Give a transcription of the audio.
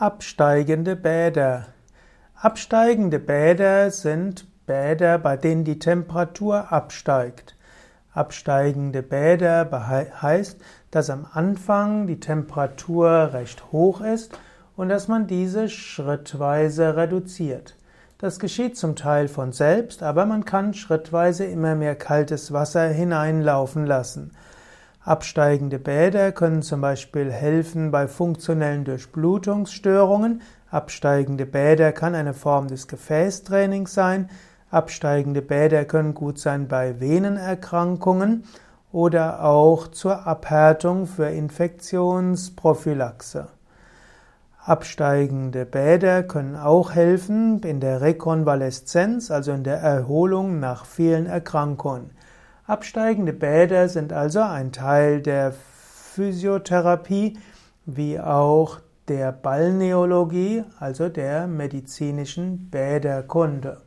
Absteigende Bäder. Absteigende Bäder sind Bäder, bei denen die Temperatur absteigt. Absteigende Bäder heißt, dass am Anfang die Temperatur recht hoch ist und dass man diese schrittweise reduziert. Das geschieht zum Teil von selbst, aber man kann schrittweise immer mehr kaltes Wasser hineinlaufen lassen. Absteigende Bäder können zum Beispiel helfen bei funktionellen Durchblutungsstörungen. Absteigende Bäder kann eine Form des Gefäßtrainings sein. Absteigende Bäder können gut sein bei Venenerkrankungen oder auch zur Abhärtung für Infektionsprophylaxe. Absteigende Bäder können auch helfen in der Rekonvaleszenz, also in der Erholung nach vielen Erkrankungen. Absteigende Bäder sind also ein Teil der Physiotherapie wie auch der Balneologie, also der medizinischen Bäderkunde.